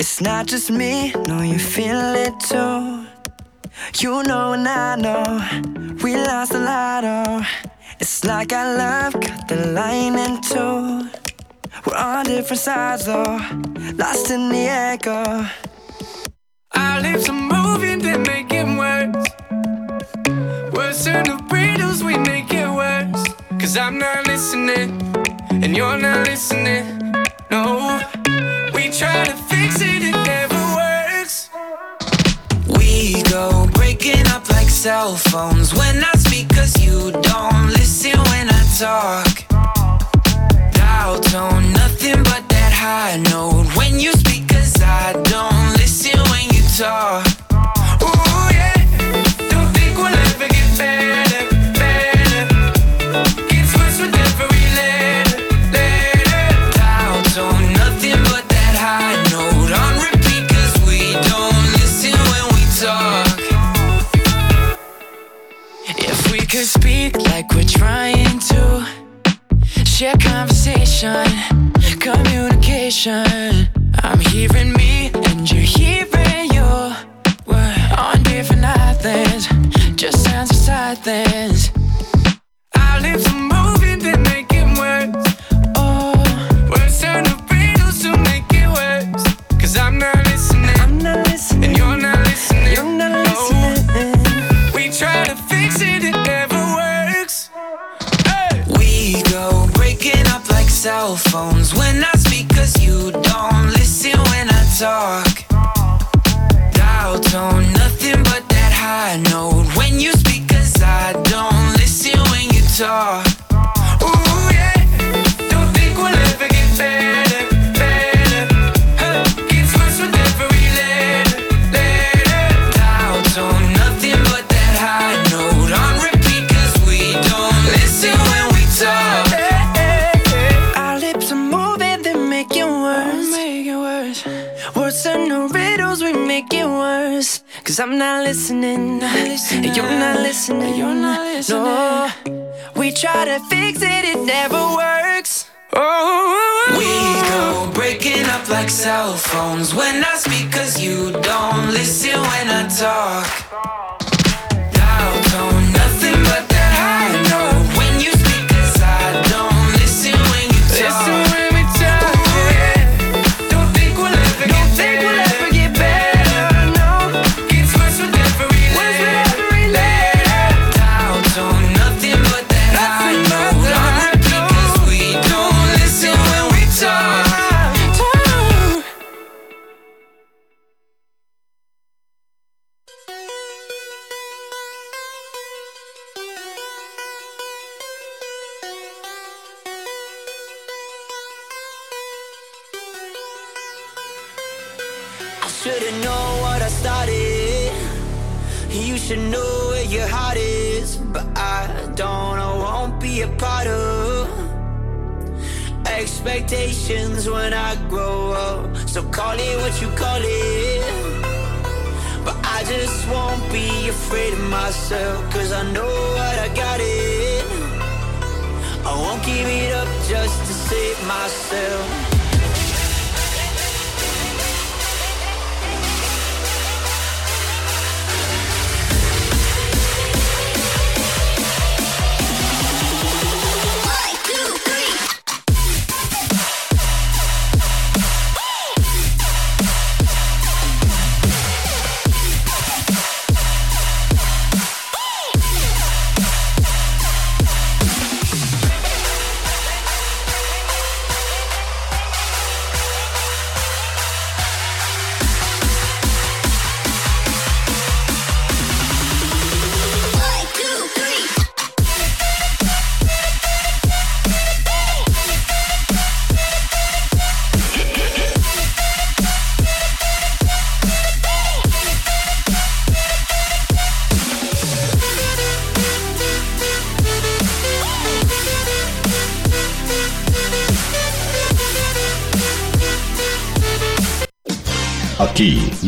It's not just me, no, you feel it too. You know and I know we lost a lot. of. it's like our love cut the line in two. We're on different sides though, lost in the echo. Our lips are moving, they make it worse. Words turn to riddles, we make it worse. Cause I'm not listening, and you're not listening. No, we try to. cell phones when I speak, cause you don't listen when I talk. Cause I'm not listening. Not listening. You're not listening. You're not listening. No. We try to fix it, it never works. Oh. We go breaking up like cell phones when I speak, cause you don't listen when I talk. emotions when I grow up. So call it what you call it. But I just won't be afraid of myself, cause I know what I got in. I won't give it up just to save myself.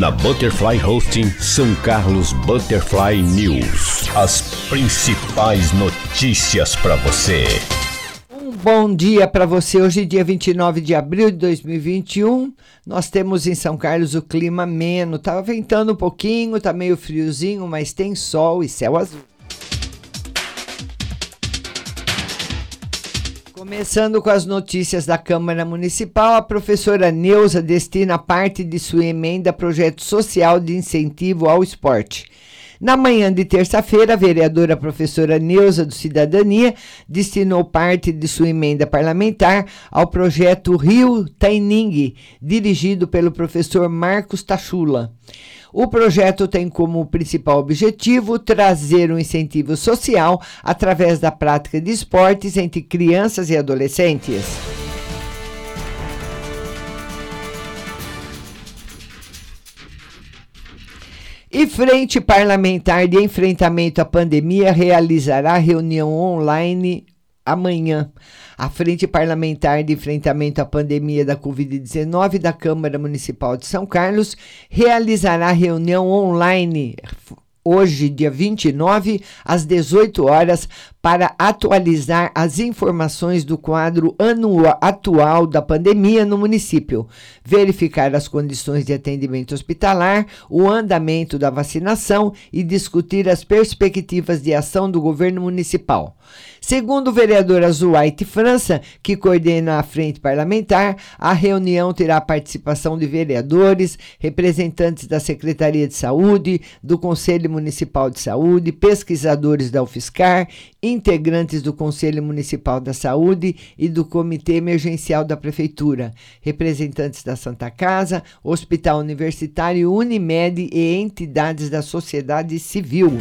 na Butterfly Hosting São Carlos Butterfly News. As principais notícias para você. Um bom dia para você. Hoje, dia 29 de abril de 2021, nós temos em São Carlos o clima ameno. Tava ventando um pouquinho, tá meio friozinho, mas tem sol e céu azul. Começando com as notícias da Câmara Municipal, a professora Neuza destina parte de sua emenda a projeto social de incentivo ao esporte. Na manhã de terça-feira, a vereadora professora Neuza do Cidadania destinou parte de sua emenda parlamentar ao projeto Rio Taining, dirigido pelo professor Marcos Tachula. O projeto tem como principal objetivo trazer um incentivo social através da prática de esportes entre crianças e adolescentes. E Frente Parlamentar de Enfrentamento à Pandemia realizará reunião online amanhã. A Frente Parlamentar de Enfrentamento à Pandemia da Covid-19 da Câmara Municipal de São Carlos realizará reunião online hoje, dia 29, às 18 horas, para atualizar as informações do quadro anual atual da pandemia no município, verificar as condições de atendimento hospitalar, o andamento da vacinação e discutir as perspectivas de ação do governo municipal. Segundo o vereador Azuaite França, que coordena a frente parlamentar, a reunião terá a participação de vereadores, representantes da Secretaria de Saúde, do Conselho Municipal de Saúde, pesquisadores da UFSCar, integrantes do Conselho Municipal da Saúde e do Comitê Emergencial da Prefeitura, representantes da Santa Casa, Hospital Universitário Unimed e entidades da sociedade civil.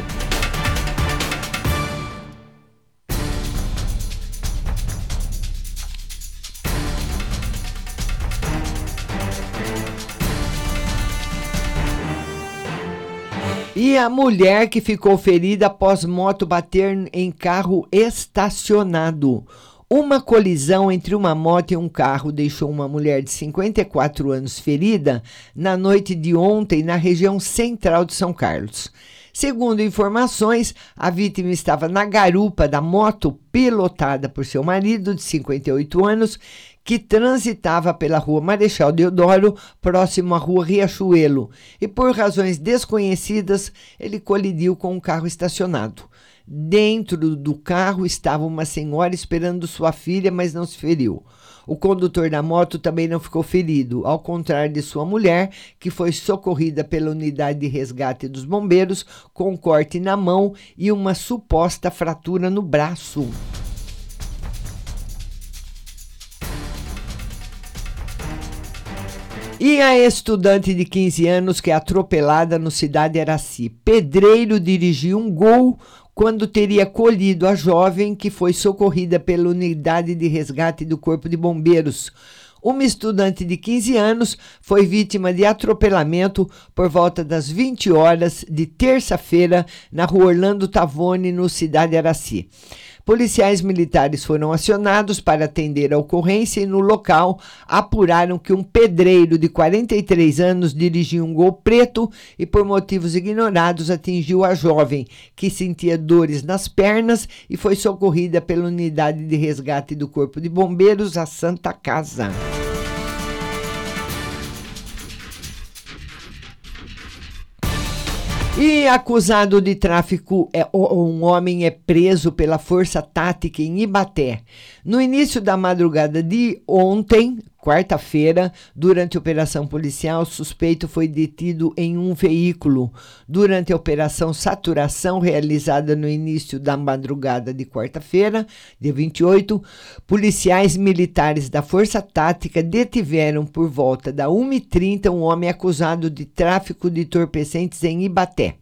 E a mulher que ficou ferida após moto bater em carro estacionado. Uma colisão entre uma moto e um carro deixou uma mulher de 54 anos ferida na noite de ontem na região central de São Carlos. Segundo informações, a vítima estava na garupa da moto pilotada por seu marido, de 58 anos, que transitava pela rua Marechal Deodoro, próximo à rua Riachuelo, e por razões desconhecidas, ele colidiu com um carro estacionado. Dentro do carro estava uma senhora esperando sua filha, mas não se feriu. O condutor da moto também não ficou ferido, ao contrário de sua mulher, que foi socorrida pela unidade de resgate dos bombeiros com um corte na mão e uma suposta fratura no braço. E a estudante de 15 anos que é atropelada no Cidade Araci. Pedreiro dirigiu um gol quando teria colhido a jovem que foi socorrida pela unidade de resgate do Corpo de Bombeiros. Uma estudante de 15 anos foi vítima de atropelamento por volta das 20 horas de terça-feira na rua Orlando Tavone, no Cidade Araci. Policiais militares foram acionados para atender a ocorrência e, no local, apuraram que um pedreiro de 43 anos dirigia um gol preto e, por motivos ignorados, atingiu a jovem, que sentia dores nas pernas e foi socorrida pela unidade de resgate do Corpo de Bombeiros, a Santa Casa. E acusado de tráfico, é, um homem é preso pela Força Tática em Ibaté. No início da madrugada de ontem, quarta-feira, durante a operação policial, o suspeito foi detido em um veículo. Durante a operação Saturação, realizada no início da madrugada de quarta-feira, dia 28, policiais militares da Força Tática detiveram por volta da 1h30 um homem acusado de tráfico de entorpecentes em Ibaté.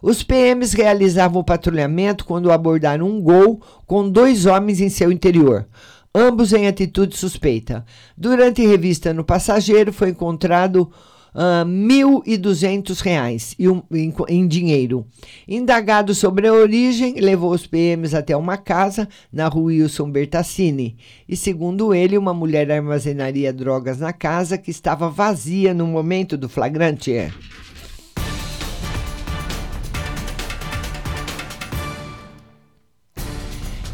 Os PMs realizavam o patrulhamento quando abordaram um gol com dois homens em seu interior, ambos em atitude suspeita. Durante revista no passageiro, foi encontrado R$ uh, 1.200 um, em, em dinheiro. Indagado sobre a origem, levou os PMs até uma casa na rua Wilson Bertassini. E, segundo ele, uma mulher armazenaria drogas na casa que estava vazia no momento do flagrante.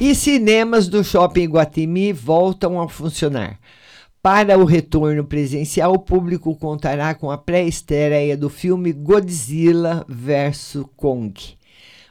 E cinemas do Shopping Guatemi voltam a funcionar. Para o retorno presencial, o público contará com a pré-estreia do filme Godzilla vs Kong.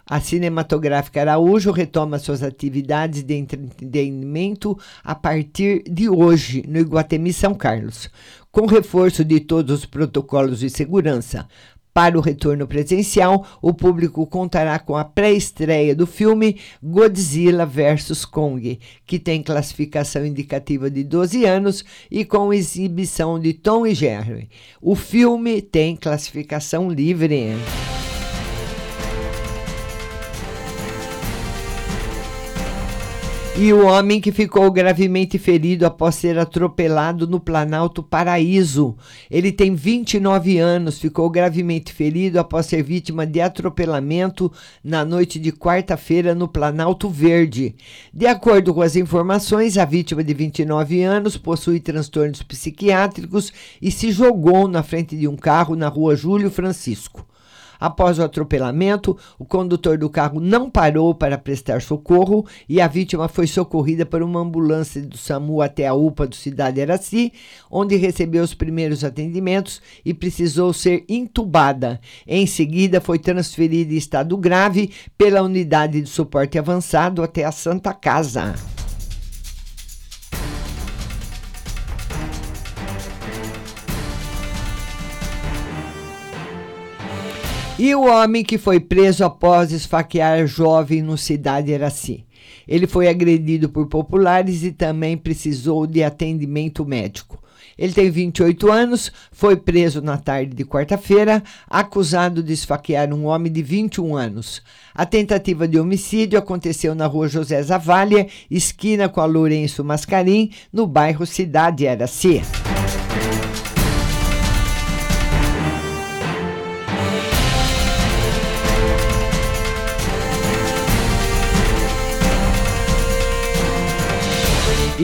A Cinematográfica Araújo retoma suas atividades de entretenimento a partir de hoje, no Iguatemi São Carlos, com reforço de todos os protocolos de segurança. Para o retorno presencial, o público contará com a pré-estreia do filme Godzilla vs Kong, que tem classificação indicativa de 12 anos e com exibição de Tom e Jerry. O filme tem classificação livre. E o homem que ficou gravemente ferido após ser atropelado no Planalto Paraíso. Ele tem 29 anos, ficou gravemente ferido após ser vítima de atropelamento na noite de quarta-feira no Planalto Verde. De acordo com as informações, a vítima de 29 anos possui transtornos psiquiátricos e se jogou na frente de um carro na rua Júlio Francisco. Após o atropelamento, o condutor do carro não parou para prestar socorro e a vítima foi socorrida por uma ambulância do SAMU até a UPA do Cidade Araci, onde recebeu os primeiros atendimentos e precisou ser intubada. Em seguida, foi transferida em estado grave pela unidade de suporte avançado até a Santa Casa. E o homem que foi preso após esfaquear jovem no Cidade Iraci. Ele foi agredido por populares e também precisou de atendimento médico. Ele tem 28 anos, foi preso na tarde de quarta-feira, acusado de esfaquear um homem de 21 anos. A tentativa de homicídio aconteceu na rua José Zavalha, esquina com a Lourenço Mascarim, no bairro Cidade Araci.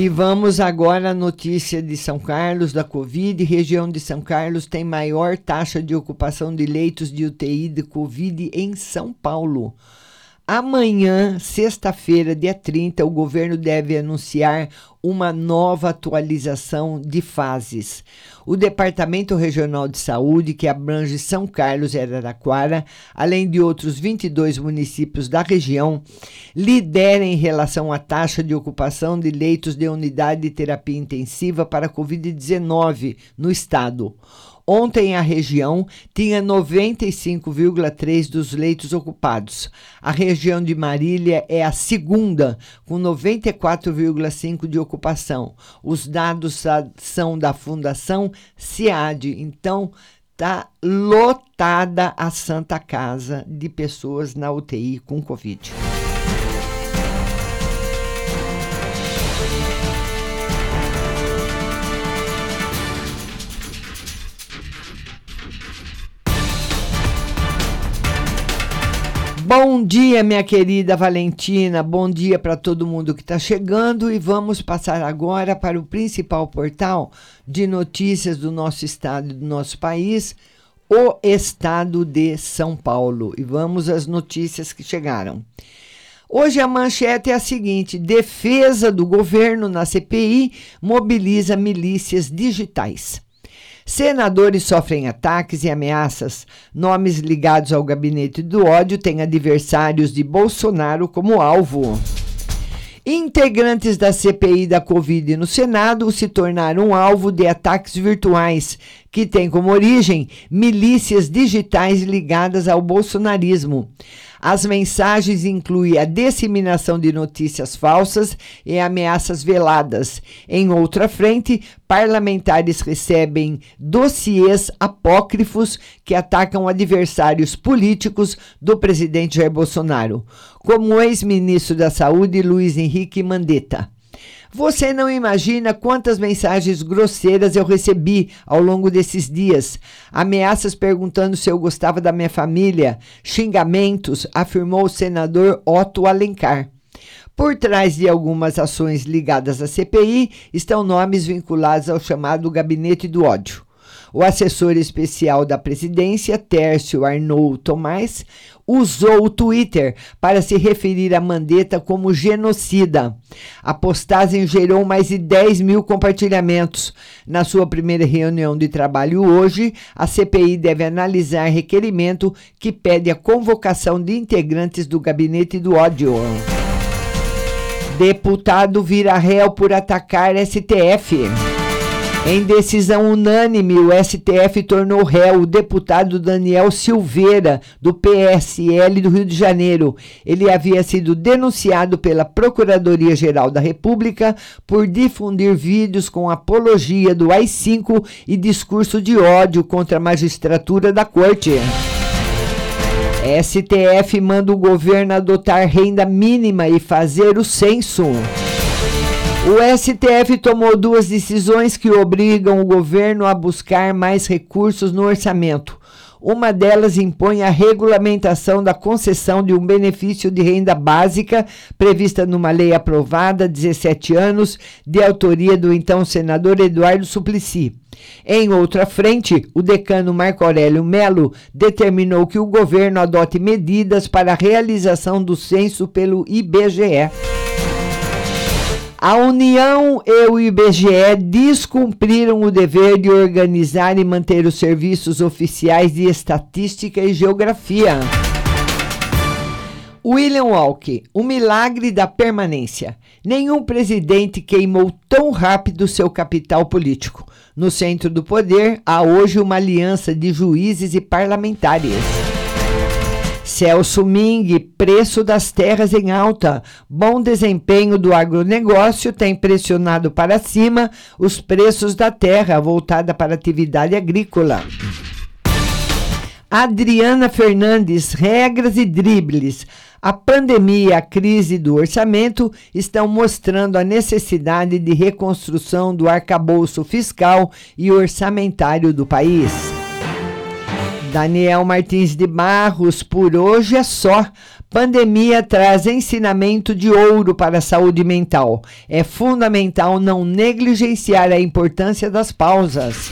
E vamos agora à notícia de São Carlos, da Covid. Região de São Carlos tem maior taxa de ocupação de leitos de UTI de Covid em São Paulo. Amanhã, sexta-feira, dia 30, o governo deve anunciar uma nova atualização de fases. O Departamento Regional de Saúde, que abrange São Carlos e Araraquara, além de outros 22 municípios da região, lidera em relação à taxa de ocupação de leitos de unidade de terapia intensiva para Covid-19 no estado. Ontem a região tinha 95,3 dos leitos ocupados. A região de Marília é a segunda, com 94,5 de ocupação. Os dados são da Fundação SEAD. Então, está lotada a Santa Casa de pessoas na UTI com Covid. Bom dia, minha querida Valentina. Bom dia para todo mundo que está chegando e vamos passar agora para o principal portal de notícias do nosso estado e do nosso país, o Estado de São Paulo. E vamos às notícias que chegaram. Hoje a manchete é a seguinte: defesa do governo na CPI mobiliza milícias digitais. Senadores sofrem ataques e ameaças. Nomes ligados ao gabinete do ódio têm adversários de Bolsonaro como alvo. Integrantes da CPI da Covid no Senado se tornaram alvo de ataques virtuais, que têm como origem milícias digitais ligadas ao bolsonarismo. As mensagens incluem a disseminação de notícias falsas e ameaças veladas. Em outra frente, parlamentares recebem dossiês apócrifos que atacam adversários políticos do presidente Jair Bolsonaro, como o ex-ministro da Saúde Luiz Henrique Mandetta. Você não imagina quantas mensagens grosseiras eu recebi ao longo desses dias. Ameaças perguntando se eu gostava da minha família, xingamentos, afirmou o senador Otto Alencar. Por trás de algumas ações ligadas à CPI estão nomes vinculados ao chamado Gabinete do Ódio. O assessor especial da presidência, Tércio Arnaud Tomás, usou o Twitter para se referir a Mandetta como genocida. A postagem gerou mais de 10 mil compartilhamentos. Na sua primeira reunião de trabalho hoje, a CPI deve analisar requerimento que pede a convocação de integrantes do gabinete do ódio. Deputado vira réu por atacar STF. Em decisão unânime, o STF tornou réu o deputado Daniel Silveira, do PSL do Rio de Janeiro. Ele havia sido denunciado pela Procuradoria-Geral da República por difundir vídeos com apologia do AI-5 e discurso de ódio contra a magistratura da corte. STF manda o governo adotar renda mínima e fazer o censo. O STF tomou duas decisões que obrigam o governo a buscar mais recursos no orçamento. Uma delas impõe a regulamentação da concessão de um benefício de renda básica prevista numa lei aprovada há 17 anos, de autoria do então senador Eduardo Suplicy. Em outra frente, o decano Marco Aurélio Melo determinou que o governo adote medidas para a realização do censo pelo IBGE. A União e o IBGE descumpriram o dever de organizar e manter os serviços oficiais de estatística e geografia. William Walke, o milagre da permanência. Nenhum presidente queimou tão rápido seu capital político. No centro do poder, há hoje uma aliança de juízes e parlamentares. Celso Ming, preço das terras em alta. Bom desempenho do agronegócio tem pressionado para cima os preços da terra voltada para atividade agrícola. Adriana Fernandes, regras e dribles. A pandemia e a crise do orçamento estão mostrando a necessidade de reconstrução do arcabouço fiscal e orçamentário do país. Daniel Martins de Barros, por hoje é só. Pandemia traz ensinamento de ouro para a saúde mental. É fundamental não negligenciar a importância das pausas.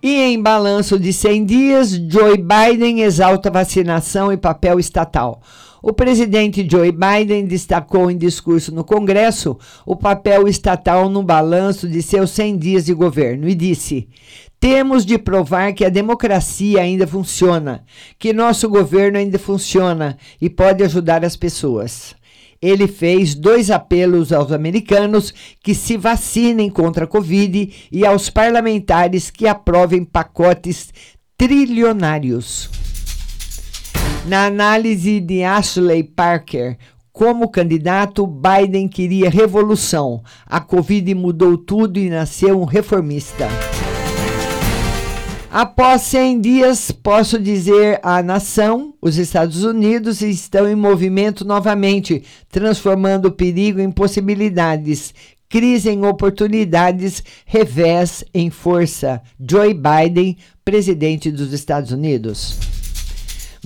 E em balanço de 100 dias, Joe Biden exalta vacinação e papel estatal. O presidente Joe Biden destacou em discurso no Congresso o papel estatal no balanço de seus 100 dias de governo e disse: temos de provar que a democracia ainda funciona, que nosso governo ainda funciona e pode ajudar as pessoas. Ele fez dois apelos aos americanos que se vacinem contra a Covid e aos parlamentares que aprovem pacotes trilionários. Na análise de Ashley Parker, como candidato, Biden queria revolução. A Covid mudou tudo e nasceu um reformista. Após 100 dias, posso dizer à nação, os Estados Unidos estão em movimento novamente, transformando o perigo em possibilidades, crise em oportunidades, revés em força. Joe Biden, presidente dos Estados Unidos.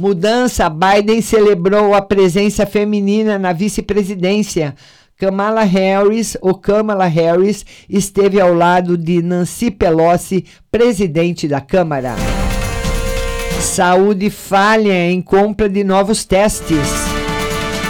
Mudança: Biden celebrou a presença feminina na vice-presidência. Kamala Harris, ou Kamala Harris, esteve ao lado de Nancy Pelosi, presidente da Câmara. Saúde falha em compra de novos testes.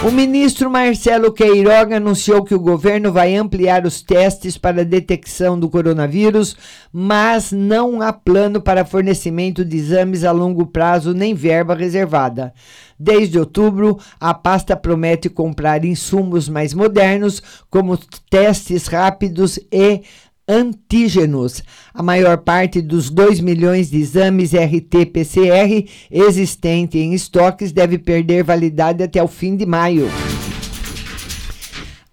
O ministro Marcelo Queiroga anunciou que o governo vai ampliar os testes para detecção do coronavírus, mas não há plano para fornecimento de exames a longo prazo nem verba reservada. Desde outubro, a pasta promete comprar insumos mais modernos, como testes rápidos e antígenos. A maior parte dos 2 milhões de exames RT-PCR existentes em estoques deve perder validade até o fim de maio.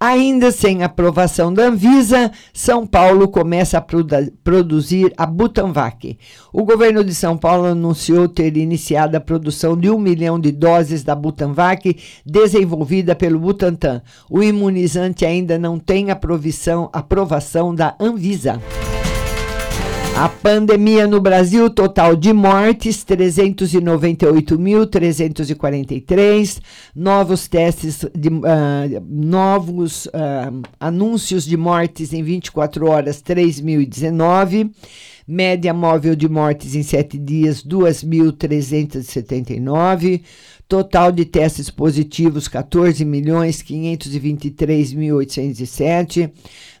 Ainda sem aprovação da Anvisa, São Paulo começa a produ produzir a Butanvac. O governo de São Paulo anunciou ter iniciado a produção de um milhão de doses da Butanvac, desenvolvida pelo Butantan. O imunizante ainda não tem aprovação da Anvisa. A pandemia no Brasil, total de mortes 398.343, novos testes de uh, novos uh, anúncios de mortes em 24 horas 3.019, média móvel de mortes em 7 dias 2.379, Total de testes positivos 14 milhões 523.807.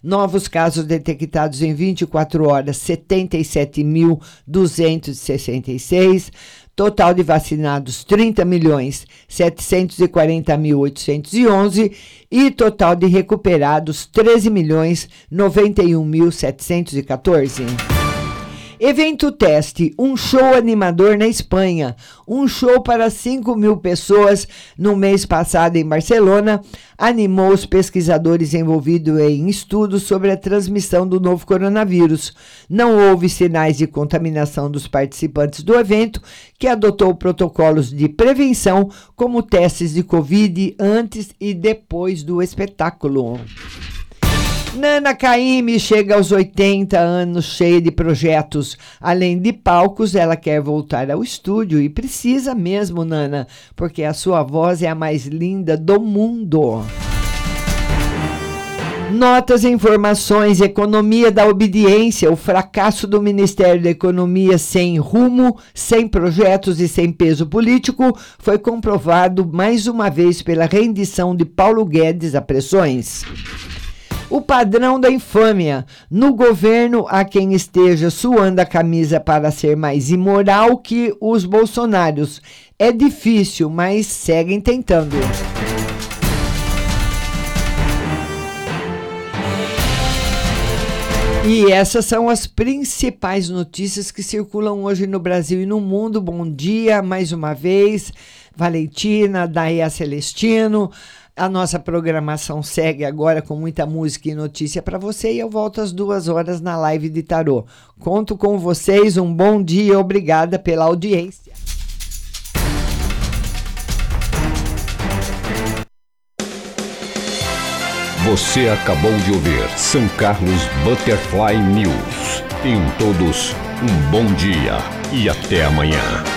Novos casos detectados em 24 horas 77.266. Total de vacinados 30 milhões 740.811 e total de recuperados 13 milhões 91.714. Evento Teste, um show animador na Espanha. Um show para 5 mil pessoas no mês passado em Barcelona animou os pesquisadores envolvidos em estudos sobre a transmissão do novo coronavírus. Não houve sinais de contaminação dos participantes do evento, que adotou protocolos de prevenção, como testes de Covid antes e depois do espetáculo. Nana Caymmi chega aos 80 anos cheia de projetos. Além de palcos, ela quer voltar ao estúdio e precisa mesmo, Nana, porque a sua voz é a mais linda do mundo. Notas, informações, economia da obediência, o fracasso do Ministério da Economia sem rumo, sem projetos e sem peso político foi comprovado mais uma vez pela rendição de Paulo Guedes a pressões o padrão da infâmia. No governo, há quem esteja suando a camisa para ser mais imoral que os bolsonários. É difícil, mas seguem tentando. E essas são as principais notícias que circulam hoje no Brasil e no mundo. Bom dia mais uma vez, Valentina, Daia Celestino. A nossa programação segue agora com muita música e notícia para você e eu volto às duas horas na live de tarô. Conto com vocês, um bom dia, obrigada pela audiência. Você acabou de ouvir São Carlos Butterfly News. Tenham todos um bom dia e até amanhã.